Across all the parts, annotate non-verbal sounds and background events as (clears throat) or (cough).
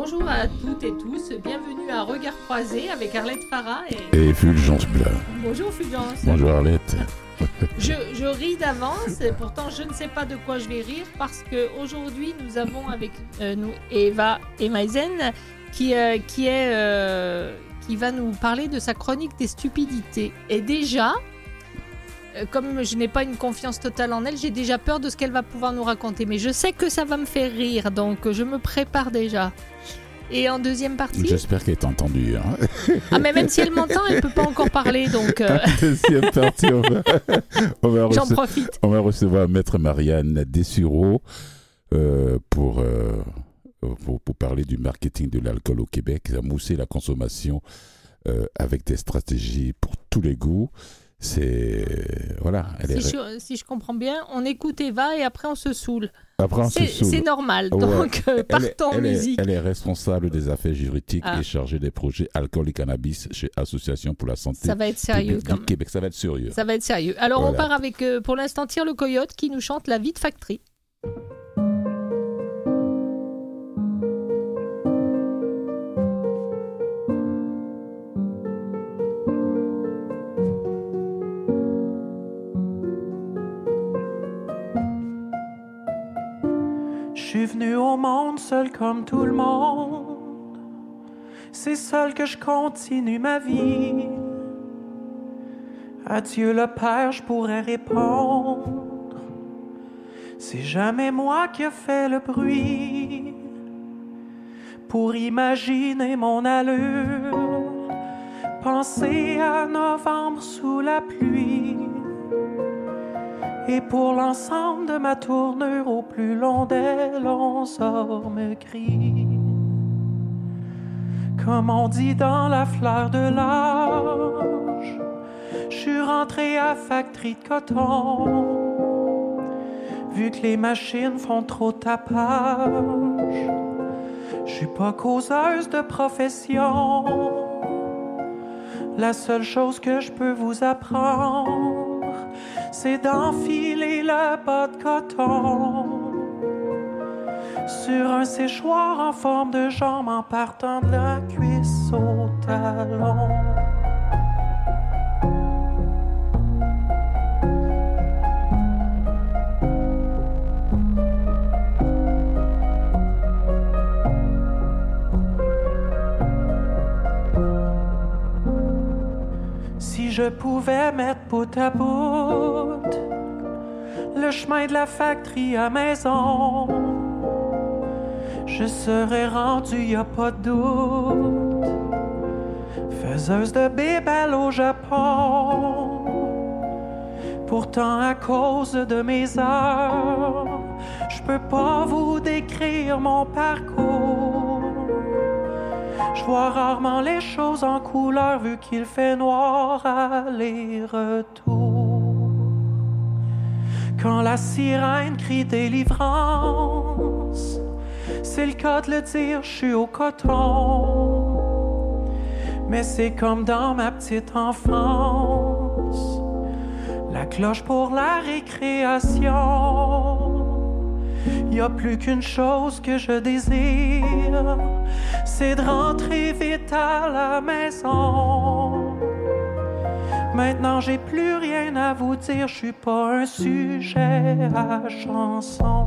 Bonjour à toutes et tous, bienvenue à Regard Croisé avec Arlette Farah et... Et Fulgence Blanc. Bonjour Fulgence. Bonjour Arlette. je, je, ris d'avance, et pourtant je ne sais pas de quoi je vais rire parce qu'aujourd'hui nous avons avec euh, nous Eva Emaisen qui, euh, qui, est, euh, qui va nous parler de sa chronique des stupidités. Et déjà, comme je n'ai pas une confiance totale en elle, j'ai déjà peur de ce qu'elle va pouvoir nous raconter. Mais je sais que ça va me faire rire, donc je me prépare déjà. Et en deuxième partie? J'espère qu'elle t'a entendu. Hein. Ah, mais même si elle m'entend, elle ne peut pas encore parler. Donc. Euh... (laughs) deuxième partie, on va, on va J'en profite. On va recevoir Maître Marianne Dessureau euh, pour, euh, pour, pour, parler du marketing de l'alcool au Québec, à mousser la consommation euh, avec des stratégies pour tous les goûts. C'est. Voilà. Elle si, est... je, si je comprends bien, on écoute Eva et après on se saoule. Après, on se saoule. C'est normal. Donc, ouais. partons elle est, musique. Elle est, elle est, responsable des affaires juridiques ah. et chargée des projets alcool et cannabis chez Association pour la santé. Ça va être sérieux quand même. Québec. Ça va être sérieux. Ça va être sérieux. Alors, voilà. on part avec, euh, pour l'instant, Tire le Coyote qui nous chante La vie de factory. Suis venu au monde seul comme tout le monde. C'est seul que je continue ma vie. À Dieu le Père, je pourrais répondre. C'est jamais moi qui ai fait le bruit. Pour imaginer mon allure, penser à novembre sous la pluie. Et pour l'ensemble de ma tournure au plus long des longs me crie. Comme on dit dans la fleur de l'âge, je suis rentré à factory de coton. Vu que les machines font trop tapage, je suis pas causeuse de profession. La seule chose que je peux vous apprendre, c'est d'enfiler la bas de coton sur un séchoir en forme de jambe en partant de la cuisse au talon. Je pouvais mettre bout à bout le chemin de la factory à maison, je serais rendu, y a pas de doute, faiseuse de bébelles au Japon. Pourtant, à cause de mes heures, je peux pas vous décrire mon parcours. Je vois rarement les choses en couleur vu qu'il fait noir aller-retour. Quand la sirène crie délivrance, c'est le cas de le dire, je suis au coton. Mais c'est comme dans ma petite enfance, la cloche pour la récréation. Y a plus qu'une chose que je désire, c'est de rentrer vite à la maison. Maintenant j'ai plus rien à vous dire, je suis pas un sujet à chanson.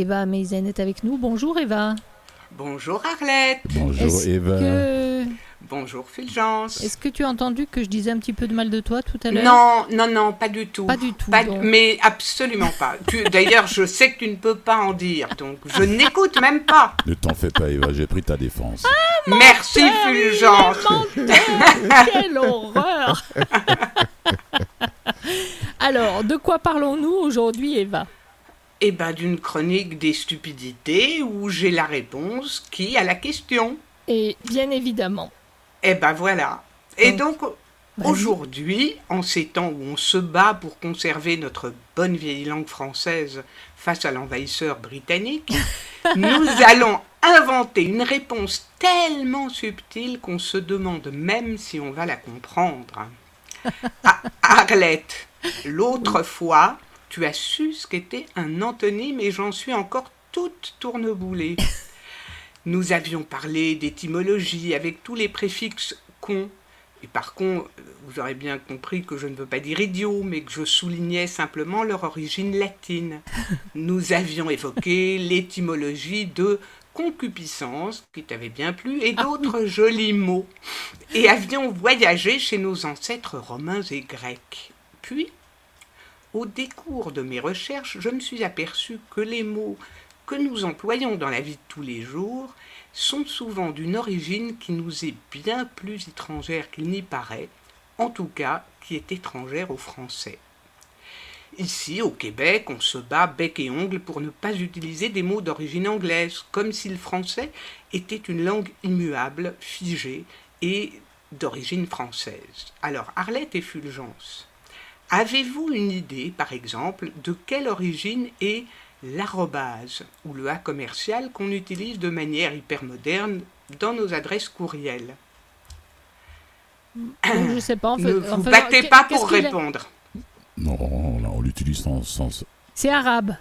Eva Meisen est avec nous. Bonjour Eva. Bonjour Arlette. Bonjour Eva. Que... Bonjour Fulgence. Est-ce que tu as entendu que je disais un petit peu de mal de toi tout à l'heure Non, non, non, pas du tout. Pas du tout. Pas, mais absolument pas. D'ailleurs, je sais que tu ne peux pas en dire, donc je n'écoute même pas. Ne t'en fais pas Eva, j'ai pris ta défense. Ah, Merci Fulgence. Quelle horreur (laughs) Alors, de quoi parlons-nous aujourd'hui, Eva? Eh ben, d'une chronique des stupidités où j'ai la réponse qui a la question. Et bien évidemment. Eh ben voilà. Et Donc, donc, aujourd'hui, en ces temps où on se bat pour conserver notre bonne vieille langue française face à l'envahisseur britannique, (laughs) nous allons inventer une réponse tellement subtile qu'on se demande même si on va la comprendre. (laughs) Ah, Arlette, l'autre fois, tu as su ce qu'était un antonyme et j'en suis encore toute tourneboulée. (laughs) Nous avions parlé d'étymologie avec tous les préfixes con. Et par contre, euh, vous aurez bien compris que je ne veux pas dire idiot, mais que je soulignais simplement leur origine latine. (laughs) Nous avions évoqué l'étymologie de concupiscence, qui t'avait bien plu, et d'autres jolis mots. Et avions voyagé chez nos ancêtres romains et grecs. Puis, au décours de mes recherches, je me suis aperçu que les mots que nous employons dans la vie de tous les jours sont souvent d'une origine qui nous est bien plus étrangère qu'il n'y paraît, en tout cas qui est étrangère au français. Ici, au Québec, on se bat bec et ongle pour ne pas utiliser des mots d'origine anglaise, comme si le français était une langue immuable, figée et d'origine française. Alors, Arlette et Fulgence, avez-vous une idée, par exemple, de quelle origine est l'arrobase ou le A commercial qu'on utilise de manière hyper moderne dans nos adresses courriels? Donc, je sais pas. En fait, Ne en vous fait, battez pas pour a- répondre. Non, là, on l'utilise sans, sans- C'est arabe.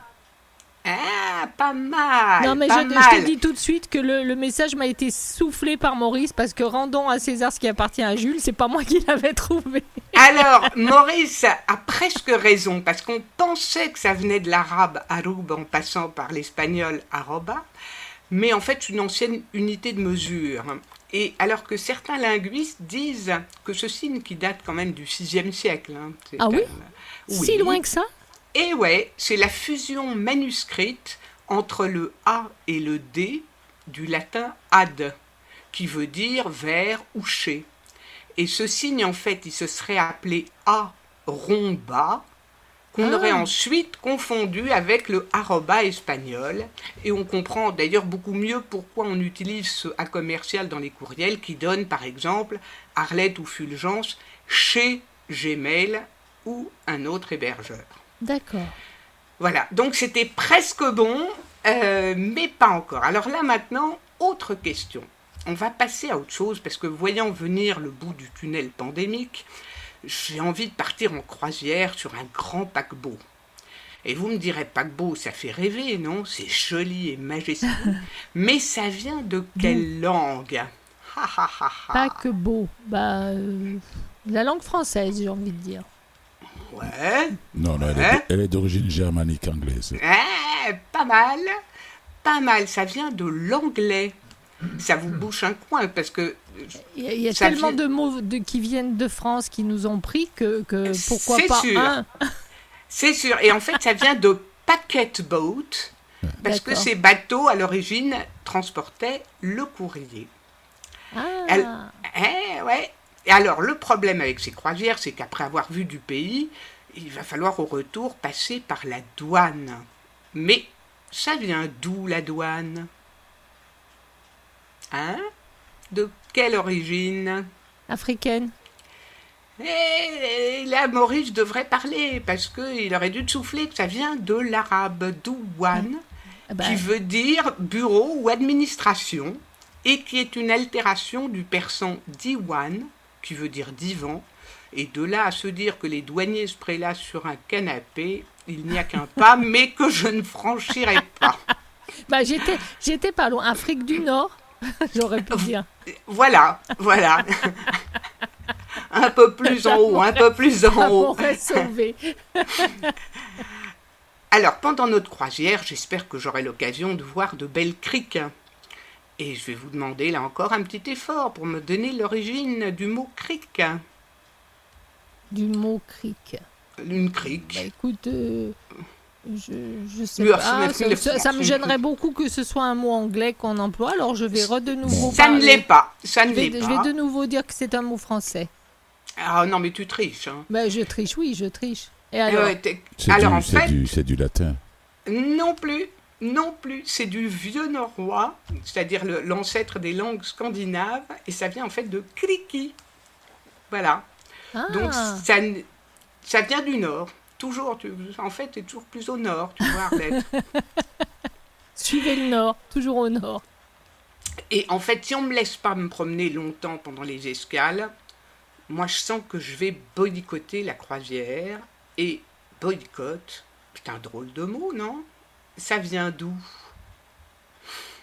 Ah, pas mal. non, mais pas je, te dis tout de suite que le, le message m'a été soufflé par Maurice parce que rendons à César ce qui appartient à Jules, c'est pas moi qui l'avais trouvé. (laughs) Alors, Maurice a presque raison, parce qu'on pensait que ça venait de l'arabe aroub en passant par l'espagnol arroba, mais en fait, c'est une ancienne unité de mesure. Et alors que certains linguistes disent que ce signe qui date quand même du VIe siècle. hein, c'est Ah oui? Si loin que ça? Et ouais, c'est la fusion manuscrite entre le A et le D du latin ad, qui veut dire vers ou chez. Et ce signe, en fait, il se serait appelé A romba, qu'on Ah. aurait ensuite confondu avec le arroba espagnol. Et on comprend d'ailleurs beaucoup mieux pourquoi on utilise ce A commercial dans les courriels qui donne, par exemple, Arlette ou Fulgence chez Gmail ou un autre hébergeur. D'accord. Voilà, donc c'était presque bon, euh, mais pas encore. Alors là maintenant, autre question. On va passer à autre chose parce que voyant venir le bout du tunnel pandémique, j'ai envie de partir en croisière sur un grand paquebot. Et vous me direz, paquebot, ça fait rêver, non? C'est joli et majestueux. (laughs) mais ça vient de quelle langue? Beau. Bah, euh, la langue française, j'ai envie de dire. Ouais, Non, non, elle est, elle est d'origine germanique anglaise. Eh, pas mal, pas mal. Ça vient de l'anglais. Ça vous bouche un coin parce que Il y a, y tellement vient- de mots de, qui viennent de France qui nous ont pris que, que pourquoi C'est pas sûr. un (laughs) c'est sûr. Et en fait, ça vient de packet boat parce que ces bateaux à l'origine transportaient le courrier. Ah, Elle- Eh ouais. Et alors le problème avec ces croisières, c'est qu'après avoir vu du pays, il va falloir au retour passer par la douane. Mais ça vient d'où la douane? Hein? De quelle origine? Africaine. Eh, là, Maurice devrait parler, parce qu'il aurait dû te souffler que ça vient de l'arabe douane, Ah bah, qui veut dire bureau ou administration, et qui est une altération du persan diwan, qui veut dire divan, et de là à se dire que les douaniers se prélassent sur un canapé, il n'y a qu'un (laughs) pas, mais que je ne franchirai pas. (laughs) bah, j'étais, j'étais pas loin. Afrique du Nord, (laughs) j'aurais pu dire. Voilà, voilà. un peu plus en haut, un peu plus en Ça haut. m'aurait sauvé. Alors, pendant notre croisière, j'espère que j'aurai l'occasion de voir de belles criques. Et je vais vous demander là encore un petit effort pour me donner l'origine du mot crique. Du mot cric. Une crique. Bah écoute, euh, je, je sais pas. ça Ah, me- ça, ça- ça me gênerait beaucoup que ce soit un mot anglais qu'on emploie, alors je vais re de nouveau Ça ne l'est pas. Ça ne Je vais, l'est je pas. vais de nouveau dire que c'est un mot français. Ah non, mais tu triches. hein. Bah, je triche, oui, je triche. Et alors Euh, C'est alors du, en c'est fait, du, c'est du latin. non plus, non plus, c'est du vieux norrois, c'est-à-dire l'ancêtre des langues scandinaves, et ça vient en fait de kriki. Voilà. Ah, Donc ça, ça vient du nord. Toujours, tu- en fait, c'est toujours plus au nord, tu vois, Arlette. (laughs) suivez le nord, toujours au nord. Et en fait, si on me laisse pas me promener longtemps pendant les escales, moi je sens que je vais boycotter la croisière. Et boycott, putain, drôle de mot, non? Ça vient d'où?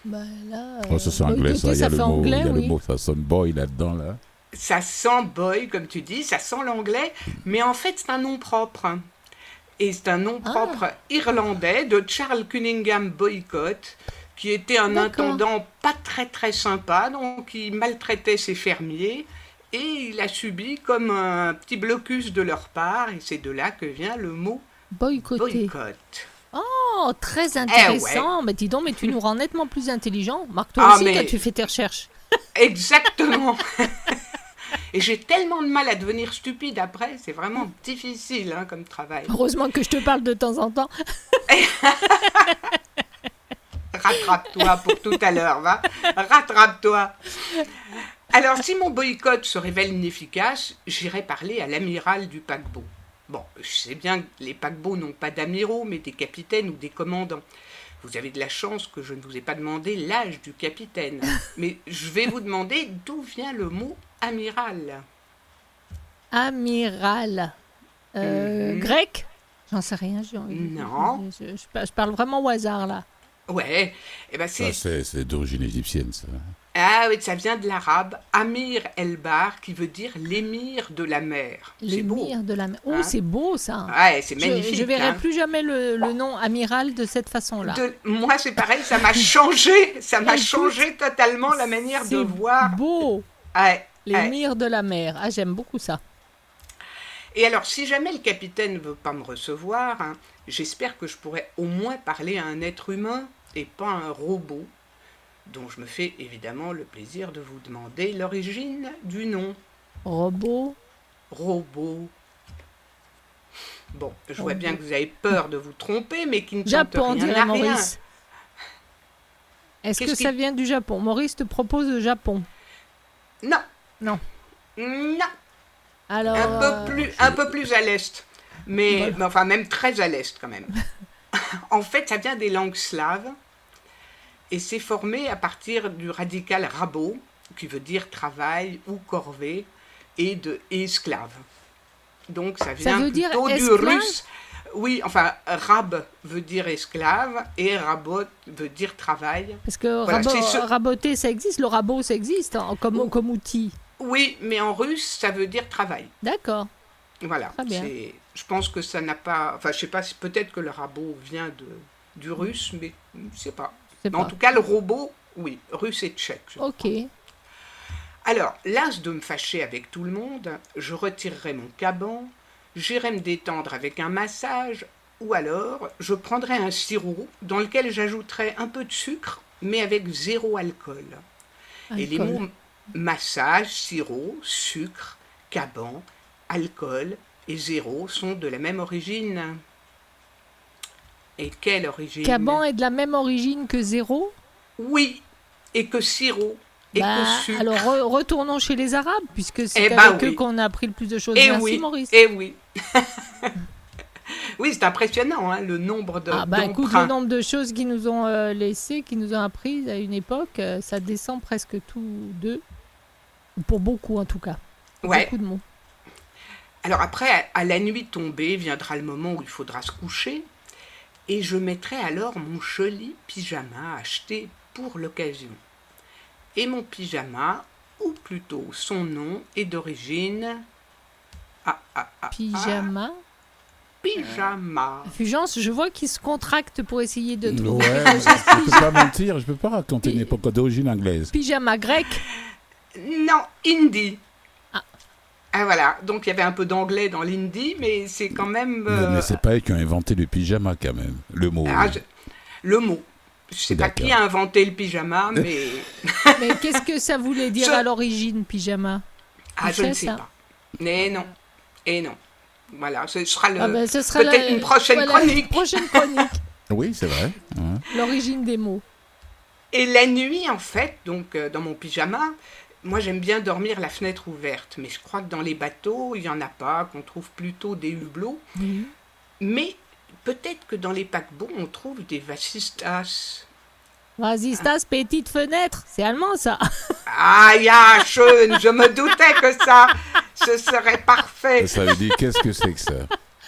Bah là, Oh, ça, c'est euh, anglais, ça. Il y a, le, fait mot, anglais, il y a le oui. mot, ça sonne boy là-dedans, là. Ça sent boy, comme tu dis, ça sent l'anglais, mais en fait c'est un nom propre. Et c'est un nom Ah. propre irlandais de Charles Cunningham Boycott, qui était un intendant pas très très sympa, donc il maltraitait ses fermiers, et il a subi comme un petit blocus de leur part, et c'est de là que vient le mot Boycotter. boycott. Oh, Eh très intéressant. Mais dis donc, mais tu nous rends nettement plus intelligents. Marc, toi Ah, aussi, mais- toi, tu fais tes recherches. (laughs) Exactement. Et j'ai tellement de mal à devenir stupide après, c'est vraiment difficile hein, comme travail. Heureusement que je te parle de temps en temps. (laughs) Rattrape-toi pour tout à l'heure, va. Rattrape-toi. Alors, si mon boycott se révèle inefficace, j'irai parler à l'amiral du paquebot. Bon, je sais bien que les paquebots n'ont pas d'amiraux, mais des capitaines ou des commandants. Vous avez de la chance que je ne vous ai pas demandé l'âge du capitaine. (laughs) Mais je vais vous demander d'où vient le mot amiral. Amiral. Euh, Mhm. Grec? J'en sais rien. j'ai envie de- Non. Je, je- je parle vraiment au hasard, là. Ouais, eh ben c'est Ça, c'est c'est d'origine égyptienne, ça. Ah oui, ça vient de l'arabe Amir el-Bar, qui veut dire l'émir de la mer. L'émir de la mer. Oh, Hein c'est beau, ça. Ouais, c'est Je- magnifique. Je, verrai hein. plus jamais le, le nom amiral de cette façon-là. Moi, c'est pareil, ça m'a changé, ça m'a (laughs) changé totalement la manière de C'est voir. beau. Ouais, ouais. L'émir de la mer. Ah, j'aime beaucoup ça. Et alors, si jamais le capitaine ne veut pas me recevoir, hein, j'espère que je pourrai au moins parler à un être humain et pas à un robot, dont je me fais évidemment le plaisir de vous demander l'origine du nom. Robot. Robot. Bon, je vois Robot. bien que vous avez peur de vous tromper, mais qui ne tente Japon, rien dirait à. Maurice. Est-ce que ça vient du Japon? Maurice te propose le Japon. Non. Non. Non. Alors, Un euh, peu plus, un peu plus à l'est, mais, Voilà. mais enfin même très à l'est quand même. (laughs) en fait, ça vient des langues slaves et c'est formé à partir du radical rabo, qui veut dire travail ou corvée, et de et esclave. Donc ça vient veut dire plutôt du russe. Oui, enfin, rab veut dire esclave et rabot veut dire travail. Parce que Voilà, ce- raboter, ça existe. Le rabot, ça existe hein, comme, Oh. comme outil. Oui, mais en russe, ça veut dire travail. D'accord. Voilà. Très bien. c'est- Je pense que ça n'a pas. Enfin, je sais pas peut-être que le rabot vient de, du russe, mais je sais pas. En tout cas, le robot, oui, russe et tchèque. je Ok. crois. Alors, las de me fâcher avec tout le monde, je retirerai mon caban, j'irai me détendre avec un massage, ou alors je prendrai un sirop dans lequel j'ajouterai un peu de sucre, mais avec zéro alcool. Et les Alcool. mots massage, sirop, sucre, caban, alcool et zéro sont de la même origine. Et quelle origine Caban est de la même origine que zéro Oui, et que sirop, et Bah, que sucre. Alors re- retournons chez les Arabes, puisque c'est Eh avec eux oui. qu'on a appris le plus de choses. Et Merci oui, Maurice. et oui. (laughs) oui, c'est impressionnant, hein, le nombre de Ah bah écoute, le d'emprunts. nombre de choses qu'ils nous ont euh, laissées, qu'ils nous ont apprises à une époque, euh, ça descend presque tous deux. Pour beaucoup en tout cas. Ouais. Beaucoup de mots. Alors après, à- à la nuit tombée, viendra le moment où il faudra se coucher, et je mettrai alors mon joli pyjama acheté pour l'occasion. Et mon pyjama, ou plutôt son nom, est d'origine... Ah, ah, ah, ah, Pyjama. pyjama. Fulgence, je vois qu'il se contracte pour essayer de Ouais, trouver. (laughs) je peux pas mentir, je peux pas raconter une époque d'origine anglaise. Pyjama grec. Non, hindi. Ah. Voilà, donc il y avait un peu d'anglais dans l'hindi, mais c'est quand même... Mais, euh, mais c'est pas eux qui ont inventé le pyjama quand même, le mot. ah, je- Le mot. Je sais pas qui a inventé le pyjama, (laughs) mais... Mais qu'est-ce que ça voulait dire Je- à l'origine, pyjama? Ah, je ne sais ça pas. Mais non. Et non. Voilà, ce sera le Ah ben, ce sera peut-être la- une prochaine voilà, chronique. une prochaine chronique. (laughs) Oui, c'est vrai. hein. L'origine des mots. Et la nuit, en fait, donc euh, dans mon pyjama, moi j'aime bien dormir la fenêtre ouverte. Mais je crois que dans les bateaux, il n'y en a pas, qu'on trouve plutôt des hublots. Mais peut-être que dans les paquebots, on trouve des vasistas. Vas-y, Stas, petite fenêtre. C'est allemand, ça. Ah, ja, schön, je me doutais que ça, ce serait parfait. Ça veut dire qu'est-ce que c'est que ça?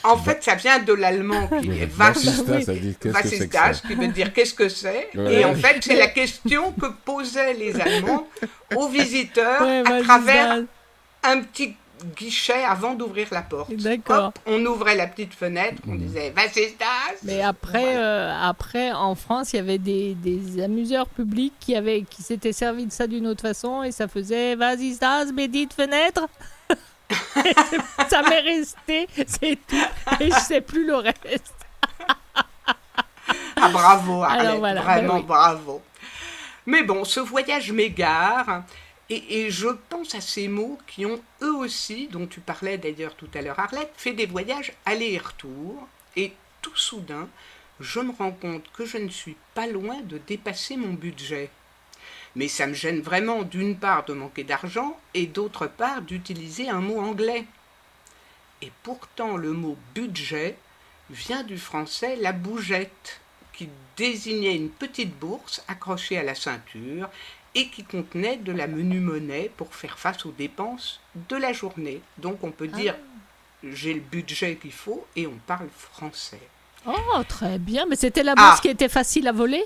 En fait, ça vient de l'allemand qui est que que Vasistas, qui veut dire qu'est-ce que c'est? Ouais. Et en fait, c'est la question que posaient les Allemands aux visiteurs Ouais, à travers un petit guichet avant d'ouvrir la porte. D'accord. On ouvrait la petite fenêtre, on disait Vasistas. Mais après, euh, après, en France, il y avait des, des amuseurs publics qui, avaient, qui s'étaient servis de ça d'une autre façon et ça faisait Vas-y, Stas, petite fenêtre. (laughs) ça m'est resté, c'est tout. Et je sais plus le reste. Ah bravo, Alors Arlette, voilà, vraiment ben oui. bravo. Mais bon, ce voyage m'égare et, et je pense à ces mots qui ont eux aussi, dont tu parlais d'ailleurs tout à l'heure Arlette, fait des voyages aller et retour et tout soudain, je me rends compte que je ne suis pas loin de dépasser mon budget. Mais ça me gêne vraiment d'une part de manquer d'argent et d'autre part d'utiliser un mot anglais. Et pourtant le mot budget vient du français la bougette, qui désignait une petite bourse accrochée à la ceinture et qui contenait de la menue monnaie pour faire face aux dépenses de la journée. Donc on peut dire j'ai le budget qu'il faut et on parle français. Oh, très bien. Mais c'était la bourse Ah. qui était facile à voler?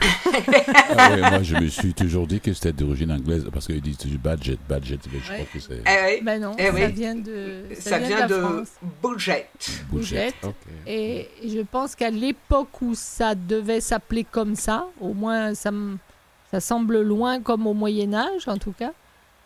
Ah ouais, Moi, je me suis toujours dit que c'était d'origine anglaise parce qu'ils disent du budget, budget. mais Je Ouais. crois que c'est Eh oui, Ben non, Eh ça oui. vient de, ça de vient de France. budget. budget. Et je pense qu'à l'époque où ça devait s'appeler comme ça, au moins ça, ça semble loin comme au Moyen Âge en tout cas,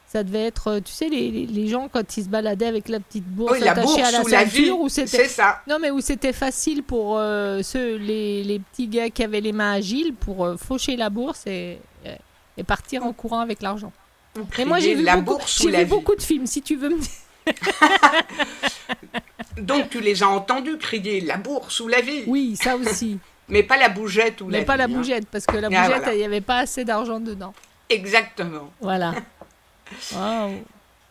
ça devait être, euh, tu sais, les, les- gens quand ils se baladaient avec la petite bourse Oui, la attachée bourse à la ou la ceinture, où c'était... c'est ça. Non mais où c'était facile pour euh, ceux, les, les petits gars qui avaient les mains agiles pour euh, faucher la bourse et, et partir en courant avec l'argent. Ou Et moi j'ai vu, la beaucoup, bourse ou j'ai la vu beaucoup de films, si tu veux me dire. (laughs) Donc tu les as entendus crier la bourse ou la vie, Oui, ça aussi. (laughs) mais pas la bougette ou mais la pas la hein. bougette, parce que la Ah, bougette, il voilà. n'y avait pas assez d'argent dedans. Exactement. Voilà. (laughs)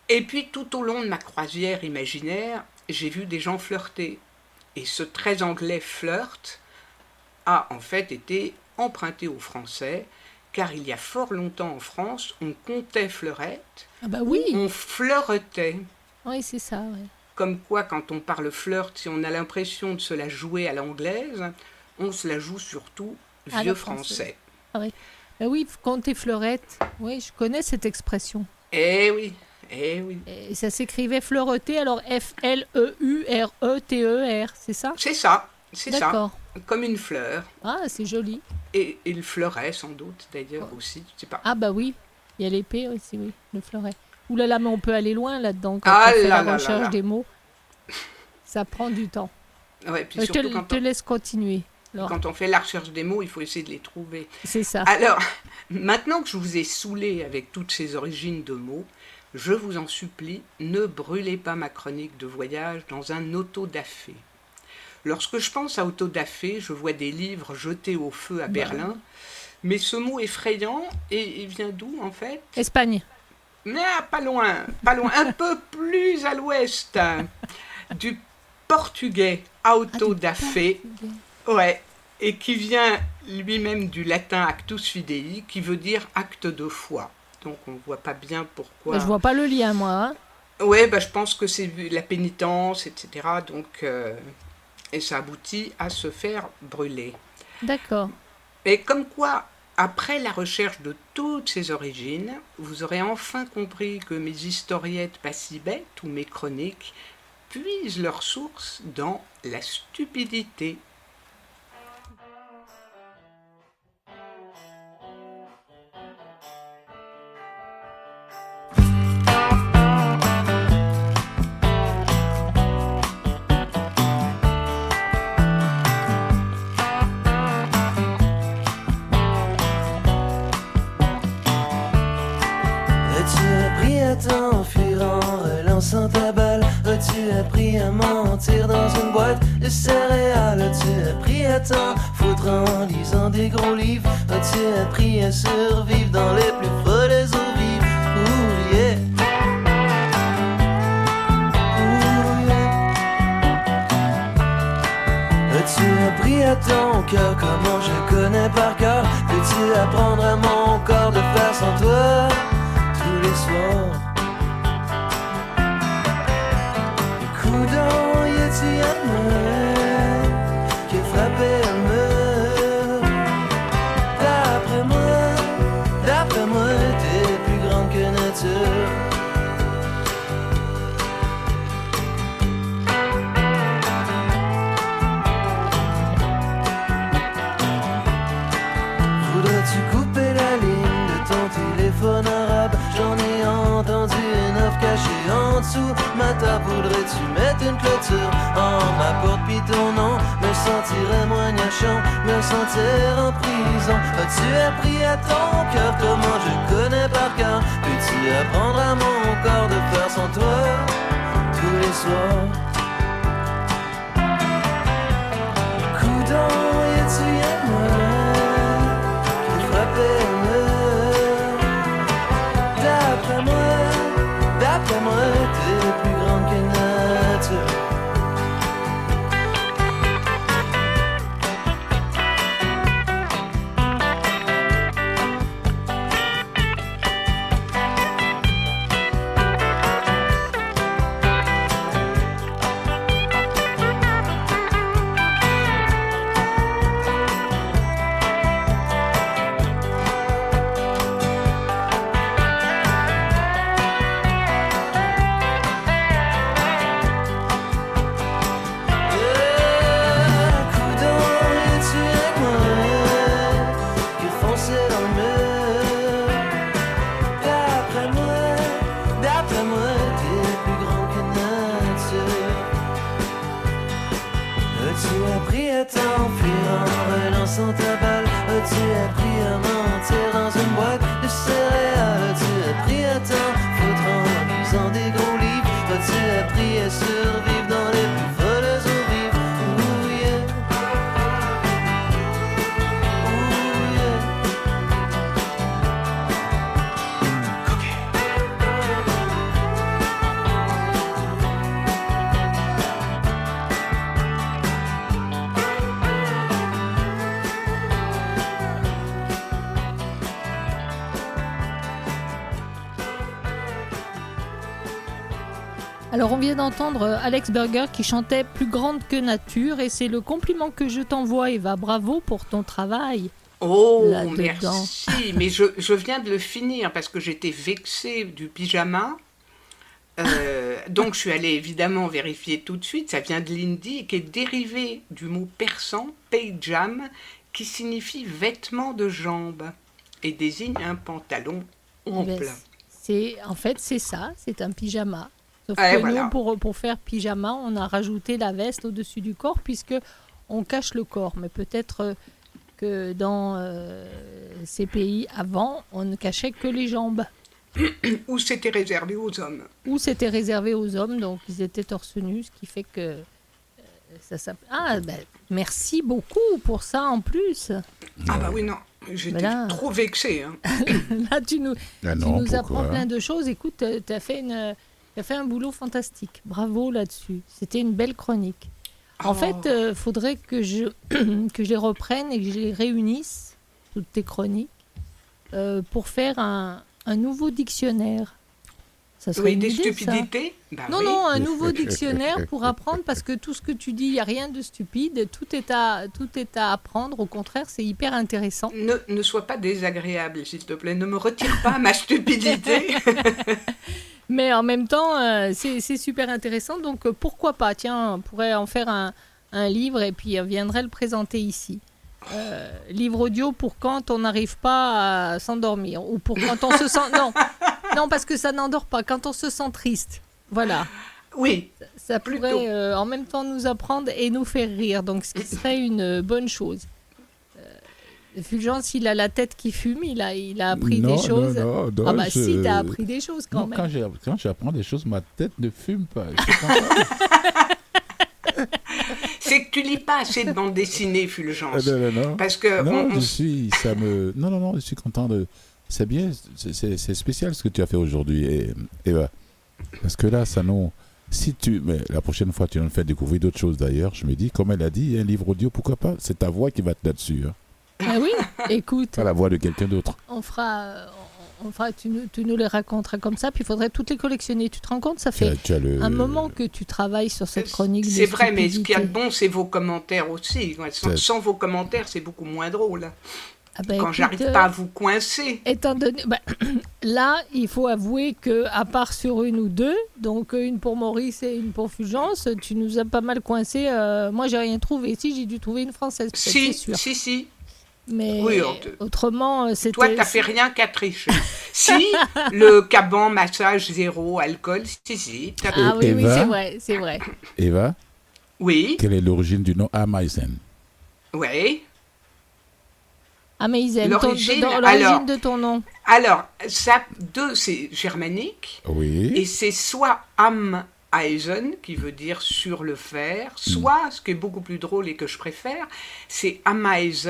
Et puis tout au long de ma croisière imaginaire, j'ai vu des gens flirter. Et ce très anglais flirt a en fait été emprunté au français, car il y a fort longtemps en France, on comptait fleurette, Ah bah oui, on flirtait. oui c'est ça. ouais. Comme quoi, quand on parle flirt, si on a l'impression de se la jouer à l'anglaise, on se la joue surtout vieux français. Ah oui, compte et fleurette. Oui, je connais cette expression. Eh oui, eh oui. Et ça s'écrivait fleureter, alors E F-L-E-U-R-E-T-E-R, c'est ça? C'est ça, c'est ça. D'accord. Comme une fleur. Ah, c'est joli. Et il fleurait sans doute d'ailleurs aussi, je sais pas. Ah bah oui, il y a l'épée aussi, oui, le fleuret. Ouh là là, mais on peut aller loin là-dedans quand Ah on fait là la là recherche là. des mots. Ça prend du temps. Ouais, puis Euh, Je te, quand, te on, laisse continuer. Alors, quand on fait la recherche des mots, il faut essayer de les trouver. c'est ça. Alors, (laughs) maintenant que je vous ai saoulé avec toutes ces origines de mots, je vous en supplie, ne brûlez pas ma chronique de voyage dans un autodafé. Lorsque je pense à autodafé, je vois des livres jetés au feu à Berlin, mais ce mot effrayant, et il vient d'où en fait? Espagne. Mais ah, pas loin, pas loin, un peu (laughs) plus à l'ouest, du portugais autodafé, ouais, et qui vient lui-même du latin actus fidei, qui veut dire acte de foi. Donc on voit pas bien pourquoi. Bah, je vois pas le lien, moi. hein. Ouais, bah, je pense que c'est la pénitence, etc. Donc, euh, et ça aboutit à se faire brûler. D'accord. Et comme quoi, après la recherche de toutes ces origines, vous aurez enfin compris que mes historiettes pas si bêtes ou mes chroniques puisent leur source dans la stupidité. Des livres As-tu appris à survivre dans les plus folles eaux vives? Ouh yeah. Ouh yeah. As-tu appris à ton cœur? Comment je connais par cœur? Peux-tu apprendre à mon dessous Ma voudrais-tu mettre une clôture en ma porte? Puis ton nom Me sentirais moins me sentir en prison. As-tu appris à ton cœur comment je connais par cœur? Peux-tu apprendre à mon corps de faire sans toi tous les soirs? A-tu un Alors on vient d'entendre euh, Alex Berger qui chantait Plus grande que nature et c'est le compliment que je t'envoie Eva. Bravo pour ton travail. Oh, merci. Mais je, je viens de le finir parce que j'étais vexée du pyjama. Euh, (laughs) donc je suis allée évidemment vérifier tout de suite. Ça vient de l'hindi qui est dérivé du mot persan, pejam, qui signifie vêtement de jambes et désigne un pantalon Eh ben, ample. C'est en fait c'est ça, c'est un pyjama. Sauf Ouais, que voilà. nous pour, pour faire pyjama, on a rajouté la veste au-dessus du corps puisque on cache le corps. Mais peut-être euh, que dans euh, ces pays avant, on ne cachait que les jambes. (coughs) Ou c'était réservé aux hommes. Ou c'était réservé aux hommes, donc ils étaient torse nu, ce qui fait que euh, ça s'appelle. Ah, ben, merci beaucoup pour ça en plus. Ah bah oui, non. J'étais trop vexée. hein. (coughs) Là, tu nous, Ah tu nous apprends plein de choses. Écoute, tu as fait une. Tu as fait un boulot fantastique. Bravo là-dessus. C'était une belle chronique. En Oh. fait, il faudrait que je, (clears throat) que je les reprenne et que je les réunisse, toutes tes chroniques, euh, pour faire un, un nouveau dictionnaire. Ça serait Oui, une des idée, ça. stupidités. Bah Non, oui. non, un nouveau dictionnaire pour apprendre parce que tout ce que tu dis, il n'y a rien de stupide. Tout est, à, tout est à apprendre. Au contraire, c'est hyper intéressant. Ne, ne sois pas désagréable, s'il te plaît. Ne me retire pas ma stupidité. (laughs) Mais en même temps, euh, c'est super intéressant. Donc euh, pourquoi pas? Tiens, on pourrait en faire un, un livre et puis on viendrait le présenter ici. Euh, livre audio pour quand on n'arrive pas à s'endormir ou pour quand on se sent non (laughs) non parce que ça n'endort pas quand on se sent triste voilà oui, ça Plutôt. pourrait euh, en même temps nous apprendre et nous faire rire donc ce qui (laughs) serait une bonne chose Fulgence il a la tête qui fume il a il a appris Non, des choses non, non, non, ah bah je- si t'as appris des choses quand Non, même quand j'ai- quand j'apprends des choses, ma tête ne fume pas. (laughs) C'est que tu lis pas assez de bande dessinée, Fulgence. Ah, non, non, non. Parce que Non, on- on je suis, ça me, non, non, non, je suis content de. C'est bien, c'est- c'est c'est spécial ce que tu as fait aujourd'hui, et- Eva. Parce que là, ça nous. Si tu, mais la prochaine fois, tu nous fais découvrir d'autres choses d'ailleurs. Je me dis, comme elle a dit, un livre audio, pourquoi pas? C'est ta voix qui va te là-dessus. Hein. (laughs) Écoute, Pas la voix de quelqu'un d'autre. on fera, euh, on fera tu, nous, tu nous les raconteras comme ça, puis il faudrait toutes les collectionner. Tu te rends compte, ça Tu as, fait tu as le. un moment que tu travailles sur cette chronique. C'est vrai, mais ce qu'il y a de bon, c'est vos commentaires aussi. Sans, sans vos commentaires, c'est beaucoup moins drôle. Ah bah, Quand j'arrive euh, pas à vous coincer. Étant donné, bah, (clears throat) là, il faut avouer que à part sur une ou deux, donc euh, une pour Maurice et une pour Fulgence, tu nous as pas mal coincé. euh, moi, j'ai rien trouvé. Si j'ai dû trouver une française, Si, c'est sûr. si, si. Mais Oui, autrement, euh, c'était. Toi, t'as fait rien qu'à tricher. si, le caban, massage, zéro, alcool, si, si. t'as- Ah oui, oui, c'est vrai, c'est vrai. Eva, Oui, quelle est l'origine du nom Amaisen oui. Amazing. Ton- L'origine, de ton nom. Alors, ça, deux, c'est germanique. Oui. Et c'est soit am Eisen, qui veut dire sur le fer, soit, ce qui est beaucoup plus drôle et que je préfère, c'est Ameise,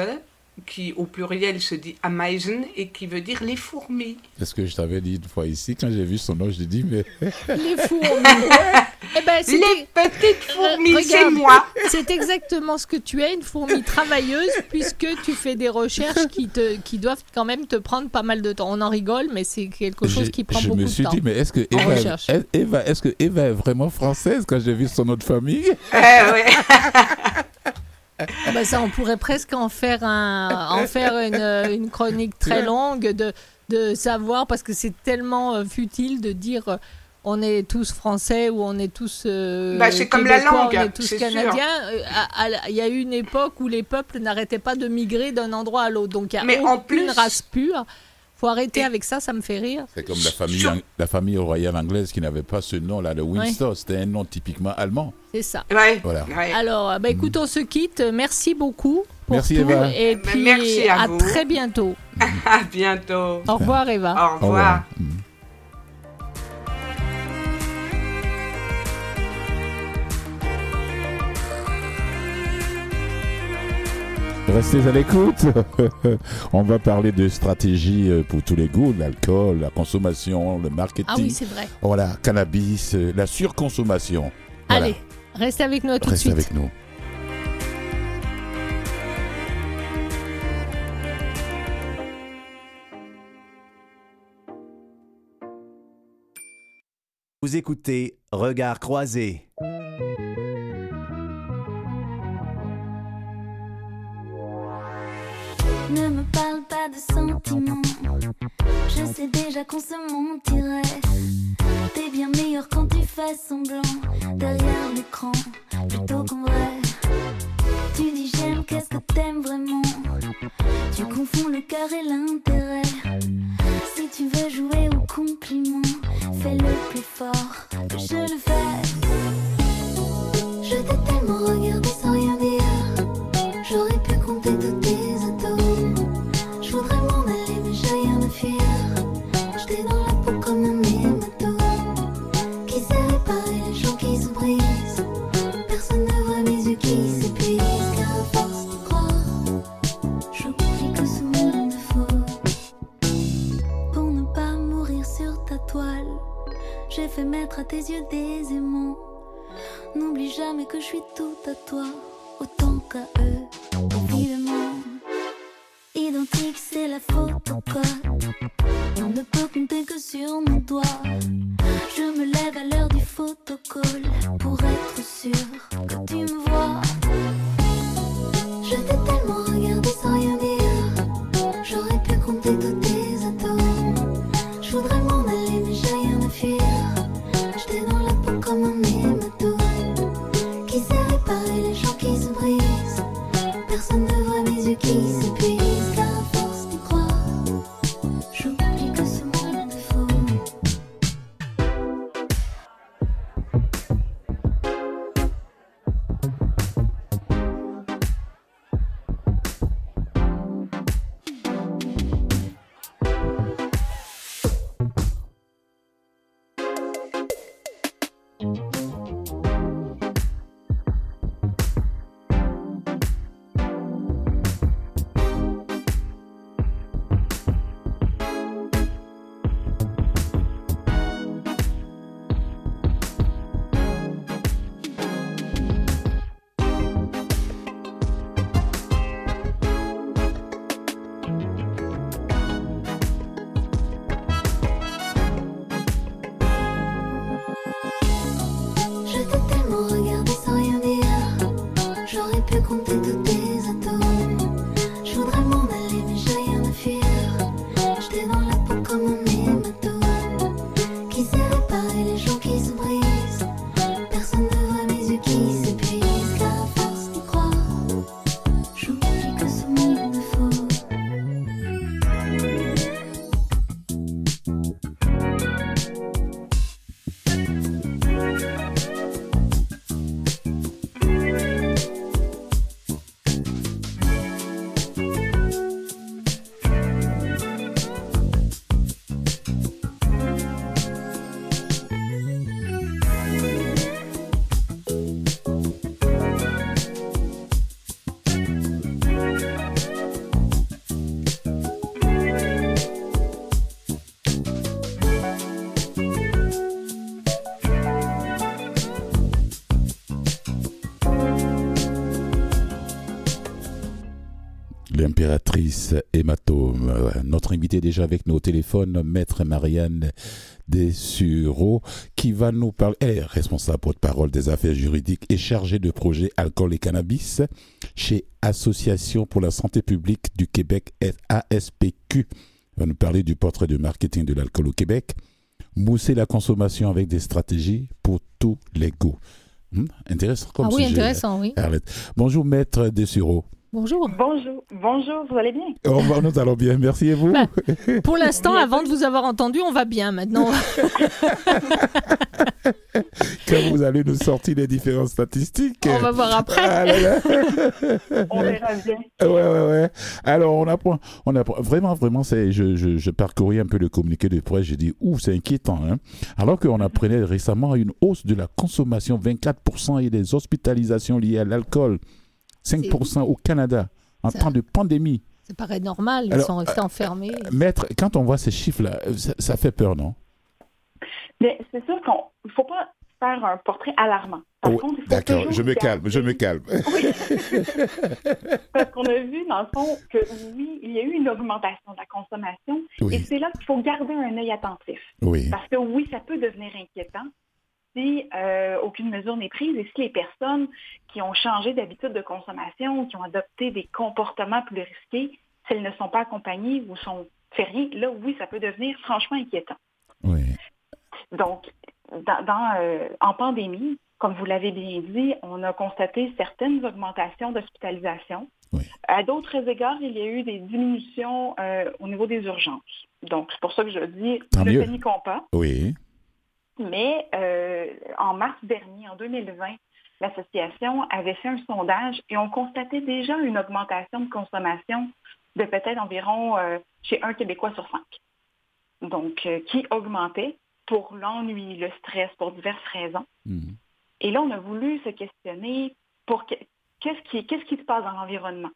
qui au pluriel se dit Ameisen et qui veut dire les fourmis. C'est ce que je t'avais dit une fois ici. Quand j'ai vu son nom, je dit, mais (laughs) Les (laughs) fourmis. eh ben, Les petites fourmis, Re- c'est regarde. moi. C'est exactement ce que tu es, une fourmi travailleuse, puisque tu fais des recherches qui, te, qui doivent quand même te prendre pas mal de temps. On en rigole, mais c'est quelque chose qui prend je beaucoup me de suis temps. dit, mais est-ce que Eva, est, Eva, est-ce que Eva est vraiment française quand j'ai vu son nom de famille? Eh ouais. (laughs) Ah bah ça, on pourrait presque en faire, un, en faire une, euh, une chronique très longue de, de savoir, parce que c'est tellement euh, futile de dire euh, on est tous français ou on est tous euh, Bah, c'est comme la langue, on est tous canadiens. Il y a eu une époque où les peuples n'arrêtaient pas de migrer d'un endroit à l'autre. Donc il y a Mais en aucune plus- race pure. Faut arrêter Et- avec ça, ça me fait rire. C'est comme la famille, Sur- la famille royale anglaise qui n'avait pas ce nom-là, le Windsor. C'était un nom typiquement allemand. C'est ça. Ouais. Voilà. ouais. Alors, bah, écoute, on se quitte. Merci beaucoup pour Merci, tout. Eva. Et puis, merci à vous. très bientôt. (laughs) À bientôt. Au revoir, Eva. Au Au revoir. Restez à l'écoute. (laughs) On va parler de stratégie euh, pour tous les goûts, l'alcool, la consommation, le marketing. Ah oui, c'est vrai. voilà, cannabis, euh, la surconsommation. Voilà. Allez, restez avec nous à tout de Restez suite. avec nous. Vous écoutez Regard croisé. Ne me parle pas de sentiments. Je sais déjà qu'on se mentirait. T'es bien meilleur quand tu fais semblant derrière l'écran plutôt qu'en vrai. Tu dis j'aime, qu'est-ce que t'aimes vraiment? Tu confonds le cœur et l'intérêt. Si tu veux jouer au compliment, fais-le plus fort que je le fais. Tes yeux des aimants. N'oublie jamais que je suis tout à toi, autant qu'à eux, évidemment. Identique, c'est la photocode. On ne peut compter que sur nos doigts. Je me lève à l'heure du photocall pour être sûr que l'impératrice hématome. Notre invité est déjà avec nous au téléphone, maître Marianne Dessureau, qui va nous parler, elle est responsable porte-parole des affaires juridiques et chargée de projet alcool et cannabis chez Association pour la santé publique du Québec, ASPQ. Elle va nous parler du portrait de marketing de l'alcool au Québec, mousser la consommation avec des stratégies pour tous les goûts. Hmm, Intéressant comme Ah oui, sujet. intéressant, oui. Arlette. Bonjour, maître Dessureau. Bonjour. Bonjour, bonjour, vous allez bien? Au revoir, nous allons bien. Merci et vous? Bah, Pour (laughs) l'instant, avant de vous avoir entendu, on va bien maintenant. (laughs) Quand vous allez nous sortir les différentes statistiques. On va voir après. Ah là là. On verra bien. Ouais, ouais, ouais. Alors, on apprend, on apprend. Vraiment, vraiment, c'est, je, je, je parcourais un peu le communiqué de presse. J'ai dit, ouh, c'est inquiétant. Hein? Alors qu'on apprenait récemment une hausse de la consommation, 24% et des hospitalisations liées à l'alcool, 5% au Canada, en Ça- temps de pandémie. Ça paraît normal, ils Alors, sont restés enfermés. Maître, quand on voit ces chiffres-là, ça, ça fait peur, non? Mais c'est sûr qu'on ne faut pas faire un portrait alarmant. Oh, D'accord, je me calme, je me calme. (laughs) Parce qu'on a vu, dans le fond, que oui, il y a eu une augmentation de la consommation. Et Oui, c'est là qu'il faut garder un œil attentif. oui, Parce que oui, ça peut devenir inquiétant si euh, aucune mesure n'est prise et si les personnes qui ont changé d'habitude de consommation, qui ont adopté des comportements plus risqués, si elles ne sont pas accompagnées ou sont fait rien, là, oui, ça peut devenir franchement inquiétant. oui. Donc, dans, dans, euh, en pandémie, comme vous l'avez bien dit, on a constaté certaines augmentations d'hospitalisation. Oui. À d'autres égards, il y a eu des diminutions euh, au niveau des urgences. Donc, c'est pour ça que je dis, Tant ne paniquons pas. Oui, Mais euh, en mars dernier, en 2020, l'association avait fait un sondage et on constatait déjà une augmentation de consommation de peut-être environ euh, chez un Québécois sur cinq. Donc, euh, qui augmentait pour l'ennui, le stress, pour diverses raisons. Mhm. Et là, on a voulu se questionner pour que- qu'est-ce qui, qu'est-ce qui se passe dans l'environnement?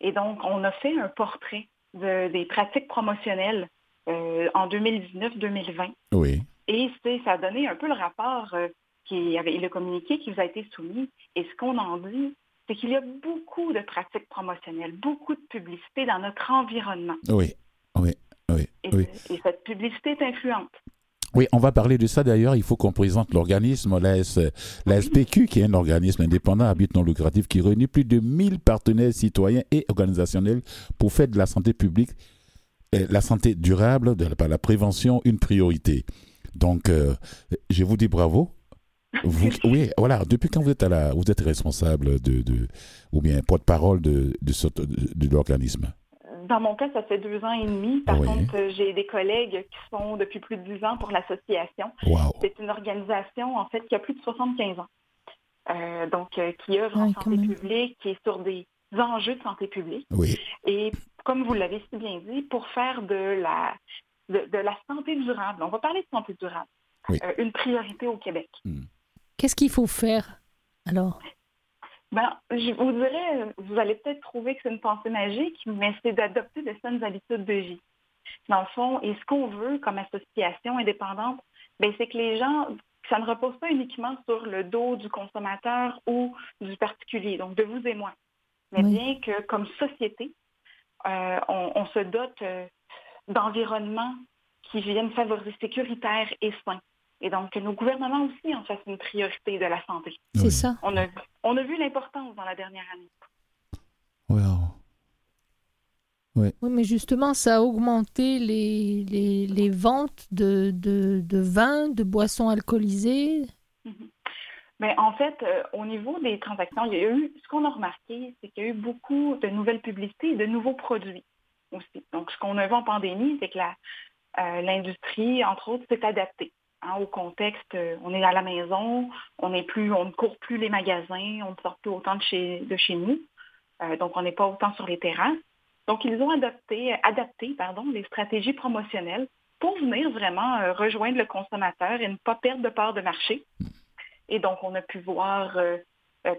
Et donc, on a fait un portrait de- des pratiques promotionnelles euh, en 2019-2020. oui, Et c'est, ça a donné un peu le rapport euh, qui avait le communiqué qui vous a été soumis. Et ce qu'on en dit, c'est qu'il y a beaucoup de pratiques promotionnelles, beaucoup de publicité dans notre environnement. oui, oui, oui, Et, oui. et cette publicité est influente. Oui, on va parler de ça d'ailleurs. Il faut qu'on présente l'organisme, l'AS, l'ASPQ, qui est un organisme indépendant à but non lucratif qui réunit plus de 1000 partenaires citoyens et organisationnels pour faire de la santé publique, euh, la santé durable, de la, par la prévention, une priorité. Donc, euh, je vous dis bravo. Vous, oui, voilà. Depuis quand vous êtes à la, vous êtes responsable de, de ou bien porte-parole de, de, de, de l'organisme? Dans mon cas, ça fait deux ans et demi. Par Oui. contre, j'ai des collègues qui sont depuis plus de dix ans pour l'association. Waouh. C'est une organisation, en fait, qui a plus de 75 ans. Euh, donc, euh, qui œuvre en santé même. publique, qui est sur des enjeux de santé publique. Oui, Et comme vous l'avez si bien dit, pour faire de la, de, de la santé durable, on va parler de santé durable, Oui. euh, une priorité au Québec. Qu'est-ce qu'il faut faire alors? Ben, je vous dirais, vous allez peut-être trouver que c'est une pensée magique, mais c'est d'adopter de saines habitudes de vie. Dans le fond, et ce qu'on veut comme association indépendante, ben, c'est que les gens, ça ne repose pas uniquement sur le dos du consommateur ou du particulier, donc de vous et moi, mais Oui. bien que comme société, euh, on, on se dote d'environnements qui viennent favoriser sécuritaire et sains. Et donc, que nos gouvernements aussi en fassent une priorité de la santé. C'est Oui. ça. On a, on a vu l'importance dans la dernière année. Wow. Oui, mais justement, ça a augmenté les, les, les ventes de, de, de vin, de boissons alcoolisées. Mais en fait, euh, au niveau des transactions, il y a eu, ce qu'on a remarqué, c'est qu'il y a eu beaucoup de nouvelles publicités et de nouveaux produits Donc, ce qu'on a vu en pandémie, c'est que euh, l'industrie, entre autres, s'est adaptée hein, au contexte. Euh, on est à la maison, on ne court plus les magasins, on ne sort plus autant de chez, de chez nous. Euh, donc, on n'est pas autant sur les terrasses. Donc, ils ont adopté, adapté pardon, les stratégies promotionnelles pour venir vraiment rejoindre le consommateur et ne pas perdre de part de marché. Et donc, on a pu voir,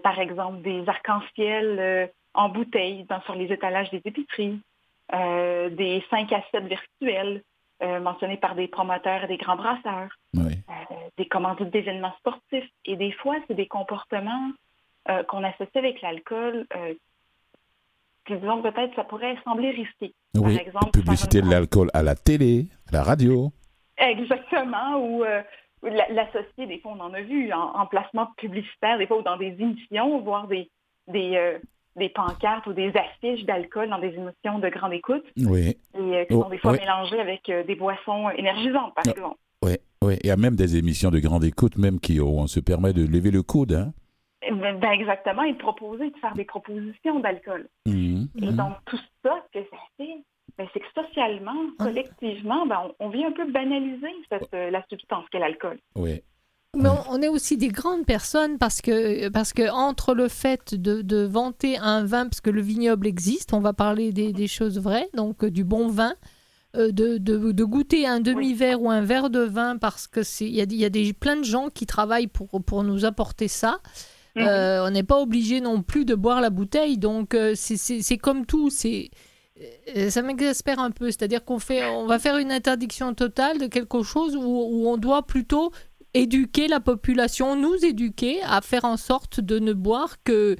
par exemple, des arcs-en-ciel en bouteille sur les étalages des épiceries, euh, des 5 à 7 virtuels euh, mentionnés par des promoteurs et des grands brasseurs, Oui. euh, des commandites d'événements sportifs. Et des fois, c'est des comportements qu'on associe avec l'alcool Puis disons que peut-être ça pourrait sembler risqué. Oui, Par exemple, publicité de l'alcool à la télé, à la radio. Exactement, ou ou la- l'associer, des fois on en a vu, en, en placement publicitaire, des fois ou dans des émissions, voir des, des, euh, des pancartes ou des affiches d'alcool dans des émissions de grande écoute, Oui, et euh, qui Oh, sont des fois mélangées avec euh, des boissons énergisantes, par Ah. exemple. oui, oui. Il y a même des émissions de grande écoute, même qui où on se permet de lever le coude. Hein. Eh Ben, ben, exactement, et de proposer, de faire des propositions d'alcool. Mhm. Et donc, tout ça, ce que ça fait, ben, c'est que socialement, collectivement, ben, on, on vient un peu banaliser cette, euh, la substance qu'est l'alcool. Oui. Mais on, on est aussi des grandes personnes parce que, parce que entre le fait de, de vanter un vin, parce que le vignoble existe, on va parler des, des choses vraies, donc euh, du bon vin, euh, de, de, de goûter un demi-verre ou un verre de vin parce que c'est il y a, y a des, plein de gens qui travaillent pour, pour nous apporter ça. Mhm. Euh, on n'est pas obligé non plus de boire la bouteille, donc euh, c'est- c'est c'est comme tout, c'est euh, ça m'exaspère un peu, c'est-à-dire qu'on fait, on va faire une interdiction totale de quelque chose où, où on doit plutôt éduquer la population, nous éduquer à faire en sorte de ne boire que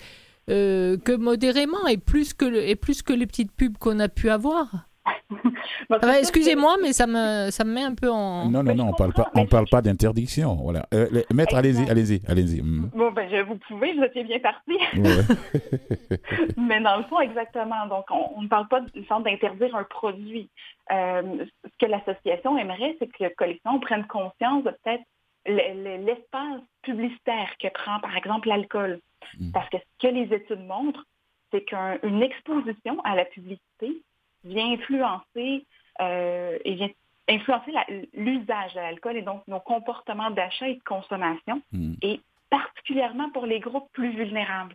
euh, que modérément et plus que le- et plus que les petites pubs qu'on a pu avoir. Ah (laughs) bah, Excusez-moi, mais ça me ça me met un peu en. Non, non, non, on parle pas, on parle pas d'interdiction. Voilà. Euh, les- maître, allez-y, allez-y, allez-y. Mhm. Bon, ben, vous pouvez, vous étiez bien parti. Ouais. (laughs) (laughs) Mais dans le fond, exactement. Donc, on, ne parle pas d'une sorte d'interdire un produit. Euh, ce que l'association aimerait, c'est que la collection prenne conscience de peut-être le- le- l'espace publicitaire que prend, par exemple, l'alcool. Mm. Parce que ce que les études montrent, c'est qu'une exposition à la publicité vient influencer euh, et vient influencer l'usage de l'alcool et donc nos comportements d'achat et de consommation Mhm. particulièrement pour les groupes plus vulnérables.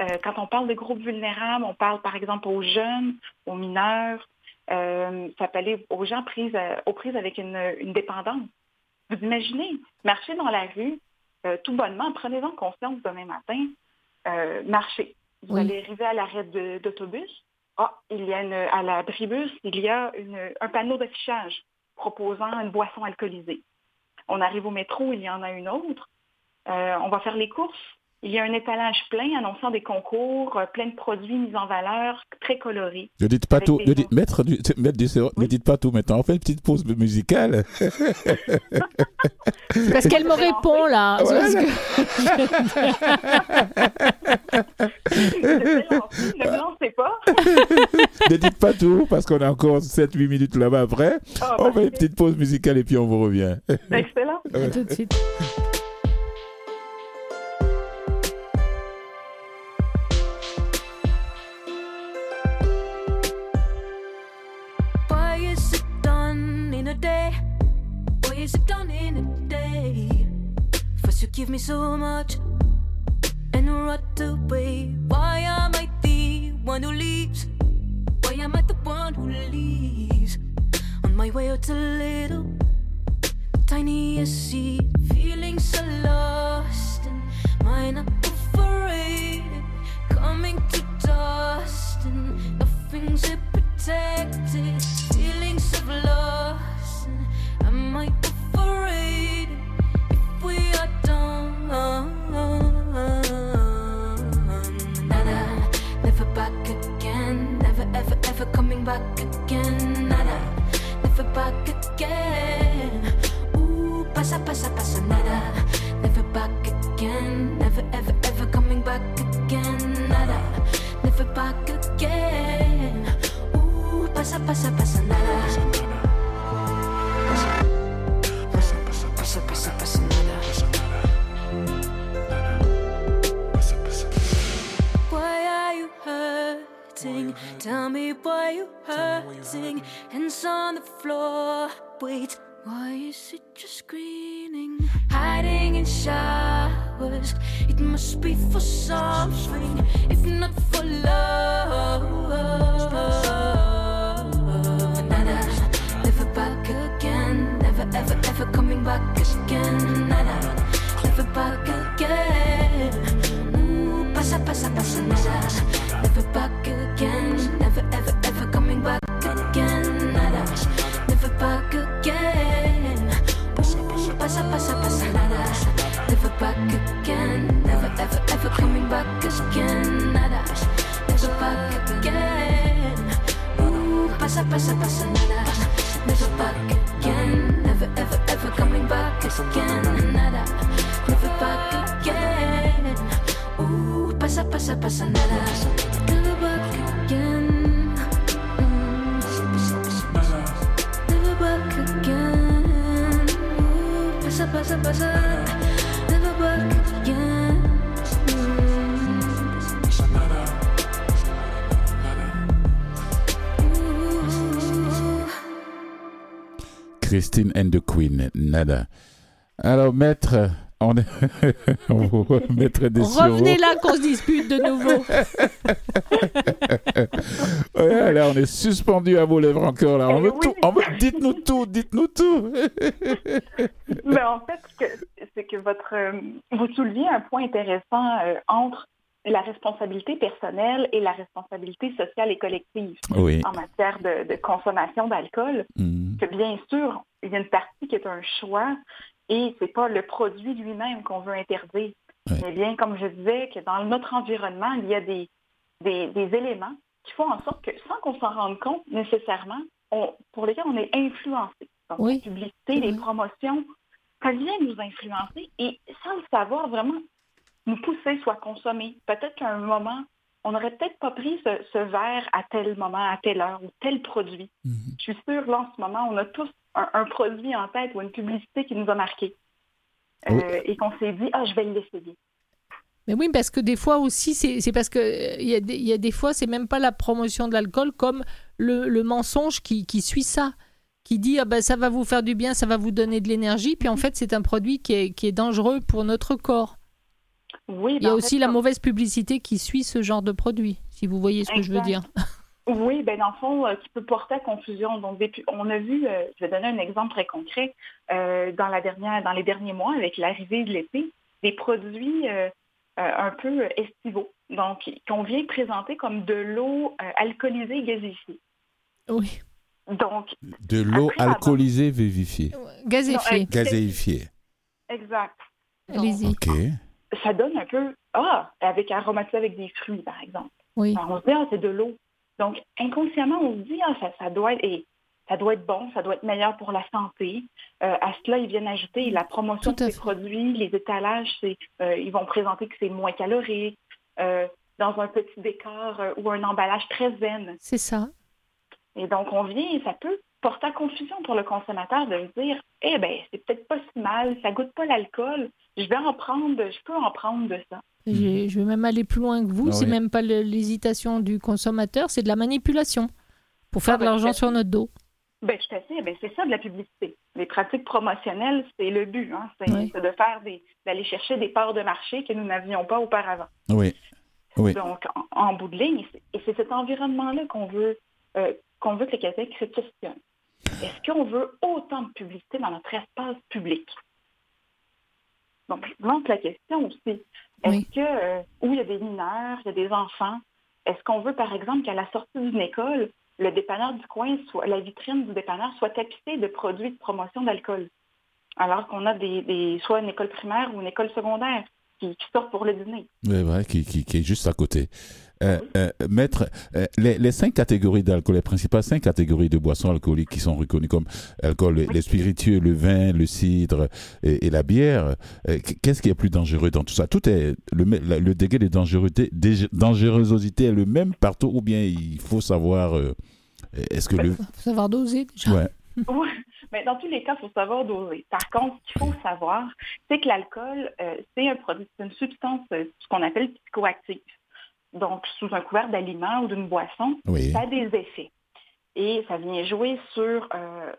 Euh, quand on parle de groupes vulnérables, on parle par exemple aux jeunes, aux mineurs, euh, ça peut aller aux gens prises, aux prises avec une, une dépendance. Vous imaginez, marcher dans la rue, euh, tout bonnement, prenez-en conscience demain matin, euh, marcher. Vous Oui. allez arriver à l'arrêt d'autobus. Ah, il y a une, à l'abribus, il y a une- un panneau d'affichage proposant une boisson alcoolisée. On arrive au métro, il y en a une autre. Euh, on va faire les courses. Il y a un étalage plein annonçant des concours, euh, plein de produits mis en valeur, très colorés. Ne dites pas tout, ne dites, gens. maître, du, (laughs) maître du Sérot, ne Oui. dites pas tout maintenant. On fait une petite pause musicale. (laughs) Parce qu'elle me répond là. Ouais, Parce que- ne vous lancez pas. (laughs) ne dites pas tout parce qu'on a encore 7-8 minutes là-bas après. Ah, On bah, fait une petite pause musicale et puis on vous revient. Excellent. À tout de suite. First you give me so much and right away. Why am I the one who leaves? Why am I the one who leaves? On my way out a little tiny seed, feeling so lost and mine up overrated, coming to dust and nothing's it protected. Feelings of loss and am I overrated we are done? Nada, never back again, never ever ever coming back again. Nada, never back again. Ooh, pasa, pasa, pasa, nada. Tell me why you hurting. Hands on the floor. Wait, why is it just screaming? Hiding in showers. It must be for something, if not for love. Nada, never back again. Never, ever, ever coming back again. Nada, never back again. Ooh, pasa, pasa, pasa, nada. Never back again. Pasa, pasa, pasa, nada. Never back again. Never, ever, ever coming back again. Nada, never back again. Ooh, pasa, pasa, pasa nada. Never back again. Never, ever, ever coming back again. Nada. Never back again. Ooh, pasa, pasa, pasa nada. Christine and the Queen, nada. Alors, maître, on est. (laughs) on vous- maître des Revenez là qu'on se dispute de nouveau. (laughs) Ouais, là, on est suspendu à vos lèvres encore. Là. On veut oui. tout. on veut- Dites-nous tout, dites-nous tout. Mais (laughs) en fait, ce que- c'est que votre, euh, vous souleviez un point intéressant euh, entre la responsabilité personnelle et la responsabilité sociale et collective Oui. en matière de, de consommation d'alcool. Mhm. Que bien sûr, il y a une partie qui est un choix et c'est pas le produit lui-même qu'on veut interdire. Mais bien, comme je disais, que dans notre environnement, il y a des, des, des éléments qui font en sorte que, sans qu'on s'en rende compte nécessairement, on- pour lesquels on est influencé. Donc, Oui. la publicité, les promotions, ça vient nous influencer et sans le savoir, vraiment, nous pousser soit consommer. Peut-être qu'à un moment, on n'aurait peut-être pas pris ce, ce verre à tel moment, à telle heure ou tel produit. Mhm. Je suis sûre, là, en ce moment, on a tous un, un produit en tête ou une publicité qui nous a marqué. Euh, Oui. Et qu'on s'est dit, ah, je vais l'essayer. Mais oui, parce que des fois aussi, c'est c'est parce que euh, il y, a des- il y a des fois, c'est même pas la promotion de l'alcool comme le, le mensonge qui, qui suit ça, qui dit ah ben, ça va vous faire du bien, ça va vous donner de l'énergie, puis en fait c'est un produit qui est, qui est dangereux pour notre corps. Oui, Il y a ben, en aussi fait, la comme- mauvaise publicité qui suit ce genre de produit, si vous voyez ce que je veux dire. (laughs) Oui, ben dans le fond, euh, qui peut porter à confusion. Donc, on a vu, euh, je vais donner un exemple très concret, euh, dans, la dernière, dans les derniers mois, avec l'arrivée de l'été, des produits euh, euh, un peu estivaux, donc qu'on vient présenter comme de l'eau euh, alcoolisée gazéifiée. Oui. Donc, De l'eau alcoolisée vivifiée. Gazéfié. Non, euh, Gazéifiée. exact. Allez-y. Ok. ça donne un peu, ah, avec aromatisé avec des fruits, par exemple. Oui. Alors, on se dit, ah, c'est de l'eau. Donc, inconsciemment, on se dit, ah, ça, ça doit être, et ça doit être bon, ça doit être meilleur pour la santé. Euh, à cela, ils viennent ajouter la promotion Tout à de ces fait. produits, les étalages, euh, ils vont présenter que c'est moins calorique, euh, dans un petit décor ou un emballage très zen. C'est ça. Et donc, on vient, et ça peut porter à confusion pour le consommateur de se dire, eh ben, c'est peut-être pas si mal, ça goûte pas l'alcool, je vais en prendre, je peux en prendre de ça. J'ai- Je vais même aller plus loin que vous. Ah c'est oui. même pas l'hésitation du consommateur, c'est de la manipulation pour faire Ah de ben, l'argent sur notre dos. Ben, je t'assure, ben, c'est ça de la publicité. Les pratiques promotionnelles, c'est le but. Hein? C'est Oui. de faire des, d'aller chercher des parts de marché que nous n'avions pas auparavant. Oui. Oui. Donc, en, en bout de ligne, c'est- et c'est cet environnement-là qu'on veut, euh, qu'on veut que les Québec se questionnent. Est-ce qu'on veut autant de publicité dans notre espace public? Donc, je lance la question aussi. Est-ce que, euh, où il y a des mineurs, il y a des enfants, est-ce qu'on veut, par exemple, qu'à la sortie d'une école, le dépanneur du coin, soit, la vitrine du dépanneur soit tapissée de produits de promotion d'alcool? Alors qu'on a des, des- soit une école primaire ou une école secondaire qui, qui sortent pour le dîner. Oui, vrai, qui, qui, qui est juste à côté. Euh, euh, maître, euh, les, les cinq catégories d'alcool, les principales cinq catégories de boissons alcooliques qui sont reconnues comme alcool, les- les spiritueux, le vin, le cidre et, et la bière, euh, qu'est-ce qui est plus dangereux dans tout ça? Tout est le, le degré de dangerosité, dé- dangerosité est le même partout ou bien il faut savoir euh, est-ce que le faut savoir doser déjà. ouais Oui, mais dans tous les cas, il faut savoir doser. Par contre, ce qu'il faut savoir, c'est que l'alcool, euh, c'est un produit, c'est une substance, euh, ce qu'on appelle psychoactive. Donc, sous un couvert d'aliment ou d'une boisson, oui ça a des effets. Et ça vient jouer sur, euh,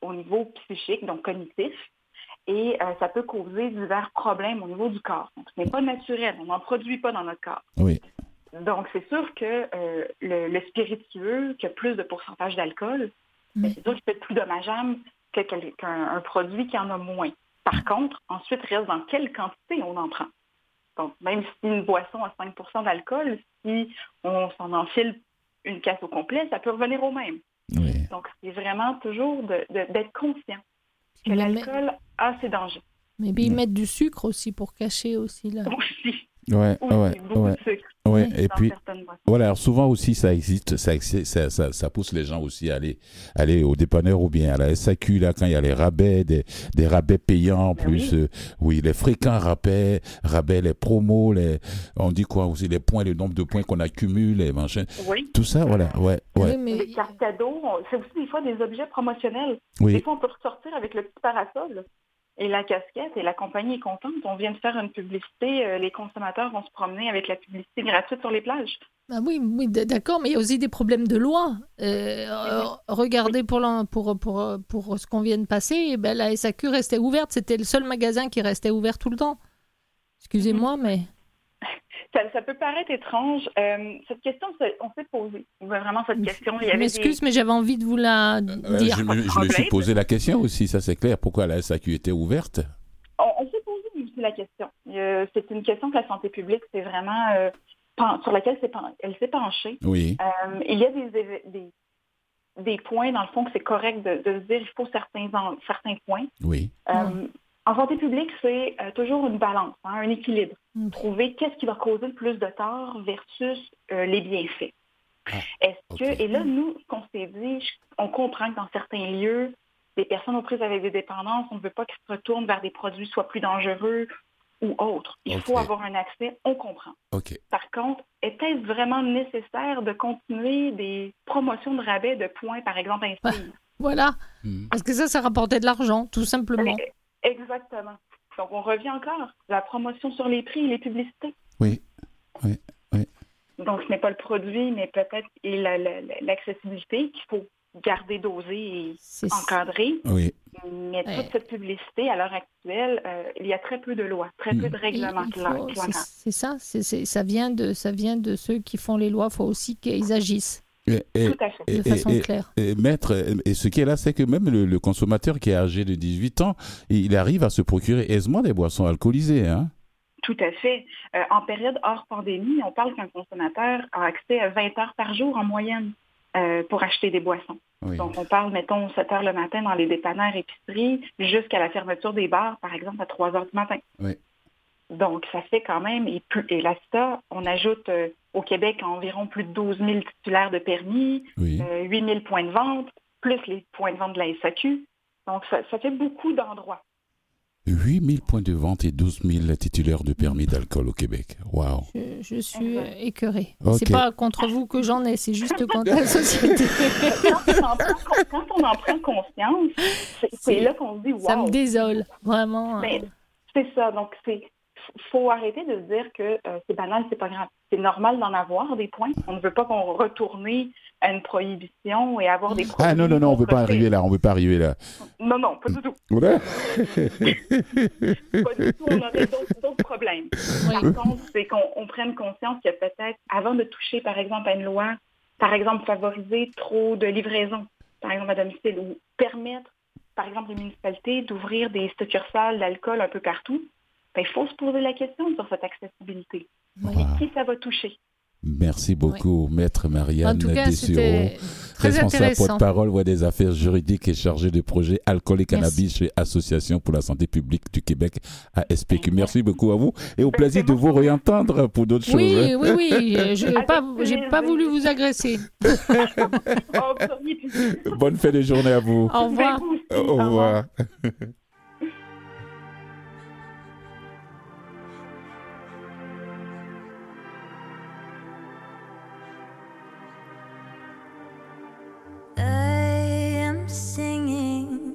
au niveau psychique, donc cognitif, et ça peut causer divers problèmes au niveau du corps. Donc, ce n'est pas naturel, on n'en produit pas dans notre corps. oui Donc, c'est sûr que le, le spiritueux, qui a plus de pourcentage d'alcool, Oui. c'est sûr peut être plus dommageable que qu'un un produit qui en a moins. Par contre, ensuite, reste dans quelle quantité on en prend. Donc, même si une boisson a 5% d'alcool, si on s'en enfile une casse au complet, ça peut revenir au même. oui Donc, c'est vraiment toujours d'être conscient que l'alcool a ses dangers. Mais ils mettent du sucre aussi pour cacher aussi là. (laughs) Aussi, ouais aussi ouais beaucoup ouais de sucre ouais Oui, et puis. Voilà, alors souvent aussi ça existe, ça, ça, ça, ça pousse les gens aussi à aller, aller au dépanneur ou bien à la SAQ là quand il y a les rabais, des, des rabais payants en Ben plus, oui. euh, oui, les fréquents rabais, rabais, les promos, les, on dit quoi aussi, les points, le nombre de points qu'on accumule, les machins, Oui. tout ça, voilà, ouais, ouais, Oui, mais Les cartes cadeaux, c'est aussi des fois des objets promotionnels. Des oui, fois, on peut ressortir avec le petit parasol et la casquette et la compagnie est contente. On vient de faire une publicité. euh, les consommateurs vont se promener avec la publicité gratuite sur les plages. Ah oui, oui, d'accord, mais il y a aussi des problèmes de loi. Euh, euh, regardez pour, pour, pour, pour ce qu'on vient de passer, eh ben, la SAQ restait ouverte. C'était le seul magasin qui restait ouvert tout le temps. Excusez-moi, mais Ça, peut paraître étrange. Euh, cette question, on s'est posé vraiment cette question. Il y je avait m'excuse, mais j'avais envie de vous la Euh, dire. je, me, je me problème. suis posé la question aussi, ça c'est clair, pourquoi la SAQ était ouverte? On, on s'est posé aussi la question. Euh, c'est une question que la santé publique, c'est vraiment euh, pen- sur laquelle elle s'est penchée. Oui, Euh, il y a des, des, des points, dans le fond, que c'est correct de, de se dire il faut certains, en- certains points. oui, Euh, En santé publique, c'est euh, toujours une balance, hein, un équilibre. Mm. Trouver qu'est-ce qui va causer le plus de tort versus euh, les bienfaits. Ah, Est-ce que, et là, nous, ce qu'on s'est dit, je- on comprend que dans certains lieux, des personnes aux prises avec des dépendances, on ne veut pas qu'elles se retournent vers des produits soit plus dangereux ou autres. Il faut avoir un accès, on comprend. Par contre, était-ce vraiment nécessaire de continuer des promotions de rabais de points, par exemple, inscrits? (laughs) Voilà, Mhm. parce que ça, ça rapportait de l'argent, tout simplement. Exactement. Donc, on revient encore. La promotion sur les prix et les publicités. Oui, Donc, ce n'est pas le produit, mais peut-être l'accessibilité qu'il faut garder dosé et C'est encadré. oui, Mais toute Ouais. cette publicité, à l'heure actuelle, euh, il y a très peu de lois, très peu de il- règlements c'est ça, c'est c'est- ça, vient de, ça vient de ceux qui font les lois. Il faut aussi qu'ils agissent et, et- Tout à fait. de Et- façon et- claire. et maître, et ce qui est là, c'est que même le, le consommateur qui est âgé de 18 ans, il arrive à se procurer aisément des boissons alcoolisées. Hein? Tout à fait. Euh, en période hors pandémie, on parle qu'un consommateur a accès à 20 heures par jour en moyenne euh, pour acheter des boissons. Oui. Donc, on parle, mettons, 7 heures le matin dans les dépanneurs, épiceries, jusqu'à la fermeture des bars, par exemple, à 3 heures du matin. Oui. Donc, ça fait quand même, et, plus, et là, ça, on ajoute euh, au Québec environ plus de 12 000 titulaires de permis, Oui. euh, 8 000 points de vente, plus les points de vente de la SAQ. Donc, ça, ça fait beaucoup d'endroits. 8000 points de vente et 12 000 titulaires de permis d'alcool au Québec. Waouh. Je, je suis écœurée. Ok. C'est pas contre vous que j'en ai, c'est juste contre la société. (laughs) quand, on en prend, quand on en prend conscience, c'est- là qu'on se dit, wow. Ça me désole, vraiment. hein. Mais c'est ça. Donc, c'est faut arrêter de se dire que euh, c'est banal, c'est pas grave. C'est normal d'en avoir des points. On ne veut pas qu'on retourne à une prohibition et avoir des Ah non, non, non, on ne veut pas arriver là, on ne veut pas arriver là. Non, non, pas du tout. (laughs) Voilà. Pas du tout. On aurait d'autres problèmes. Par Oui. contre, c'est qu'on on prenne conscience que peut-être, avant de toucher, par exemple, à une loi, par exemple, favoriser trop de livraison, par exemple, à domicile, ou permettre, par exemple, aux municipalités d'ouvrir des succursales d'alcool un peu partout, ben, il faut se poser la question sur cette accessibilité. Oui. Wow. Qui ça va toucher? Merci beaucoup, Maître Marianne Dessureau, responsable porte-parole voix des affaires juridiques et chargé de projet alcool et cannabis chez Association pour la santé publique du Québec, ASPQ. Merci beaucoup à vous et au Ben, plaisir de vous réentendre pour d'autres choses. Oui, hein. oui, oui. Je n'ai Avec pas, j'ai plaisir. pas voulu vous agresser. (laughs) Bonne fin de journée à vous. Au revoir. Au revoir. Singing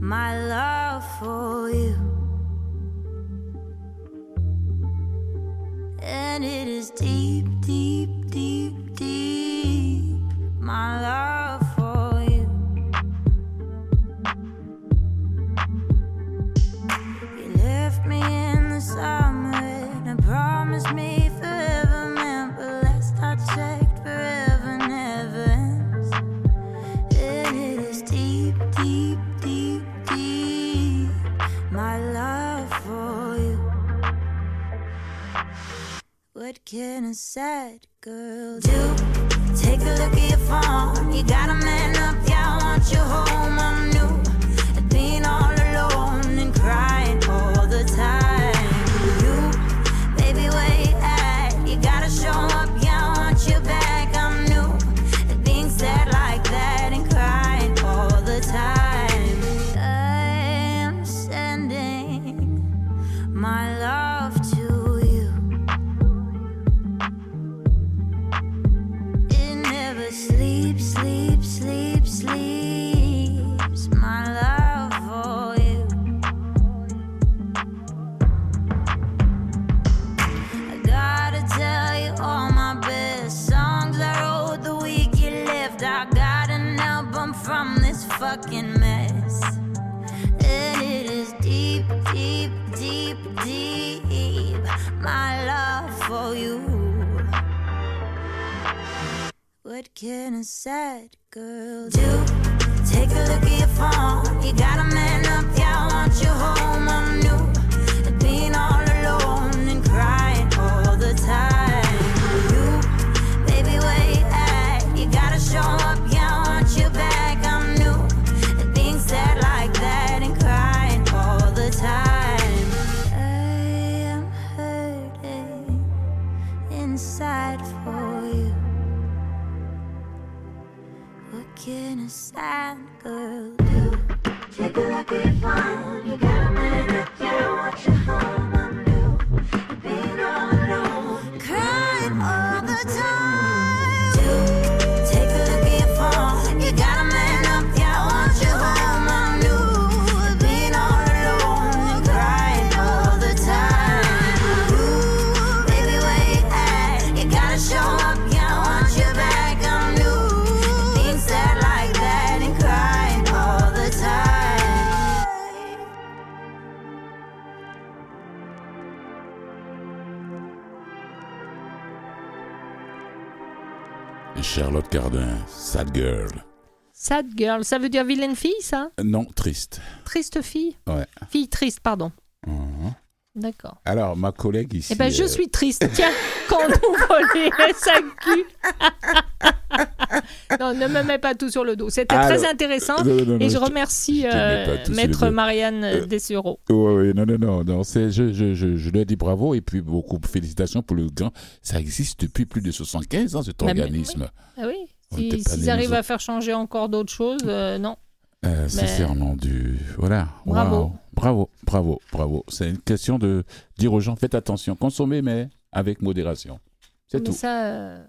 my love for you. And it is deep, deep, deep, deep. My love Can a sad girl do? Take a look at your phone. You got a man up, yeah, I want you home. I'm new Can a sad girl do? Take a look at your phone. You got a man up, I want you home. I'm new. Sad girl, ça veut dire vilaine fille, ça? Non, triste. Triste fille? Ouais. Fille triste, pardon. Mhm. D'accord. Alors, ma collègue ici. Eh ben, je euh, suis triste. Tiens, quand on ouvre les (laughs) SAQ. (laughs) non, ne me mets pas tout sur le dos. C'était Alors, très intéressant. non, non, non, et je remercie je euh, Maître. Marianne Euh, Dessureau. Ouais, ouais, non, non, non, non. C'est, je, je, je, je lui ai dit bravo et puis beaucoup de félicitations pour le grand. Ça existe depuis plus de 75 ans, cet Bah, organisme. Ah oui était pas S'ils nés, arrivent à faire changer encore d'autres choses, euh, non. Euh, c'est du. Voilà. Bravo. Bravo, bravo, bravo. C'est une question de dire aux gens faites attention, consommez, mais avec modération. C'est tout. ça, euh,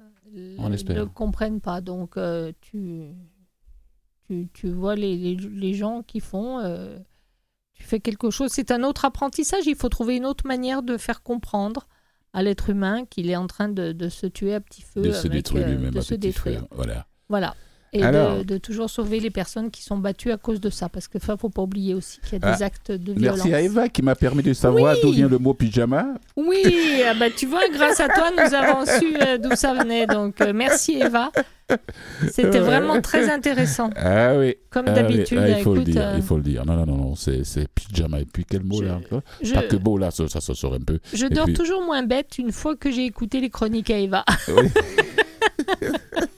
On ils espère. ne comprennent pas. Donc, euh, tu, tu, tu vois les, les, les gens qui font. euh, tu fais quelque chose. C'est un autre apprentissage. Il faut trouver une autre manière de faire comprendre à l'être humain qu'il est en train de, de se tuer à petit feu. de se détruire euh, lui-même. De à se petit détruire. feu. Voilà. Voilà. Et Alors- de, de toujours sauver les personnes qui sont battues à cause de ça. Parce que ne faut pas oublier aussi qu'il y a des Ah, actes de violence. Merci à Eva qui m'a permis de savoir Oui. d'où vient le mot pyjama. Oui, (laughs) ah bah, tu vois, grâce à toi, nous avons su euh, d'où ça venait. Donc, euh, merci Eva. C'était vraiment très intéressant. Ah oui. Comme Ah oui. d'habitude, Ah, il faut le écoute, dire. euh, Il faut le dire. Non, non, non, non. C'est, c'est pyjama. Et puis quel mot Je- là encore? je- Pas que beau là, ça, ça, ça sort un peu. Je Et dors puis- toujours moins bête une fois que j'ai écouté les chroniques à Eva. Oui. (laughs) (laughs)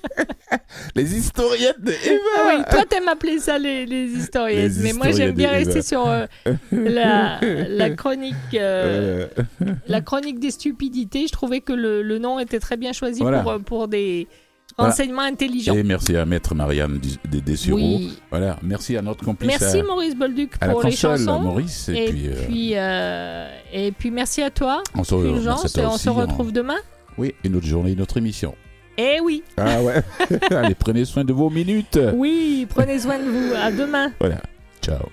(laughs) Les historiettes de Eva. Ah oui, toi t'aimes appeler ça les, les historiennes, Les mais moi j'aime bien historiettes rester sur euh, la, la chronique, euh, Euh, la chronique des stupidités. Je trouvais que le, le nom était très bien choisi Voilà. pour, euh, pour des Voilà. renseignements intelligents. Et merci à Maître Marianne Dessureau. Oui. Voilà, merci à notre complice. Merci à, Maurice Bolduc à la pour les chansons. Maurice. Et, Et puis, puis, et puis merci à toi, on se, on se hein. retrouve demain. Oui, une autre journée, une autre émission. Eh oui, Ah ouais. (laughs) Allez, prenez soin de vos minutes. oui, prenez soin de vous. À demain. Voilà. Ciao.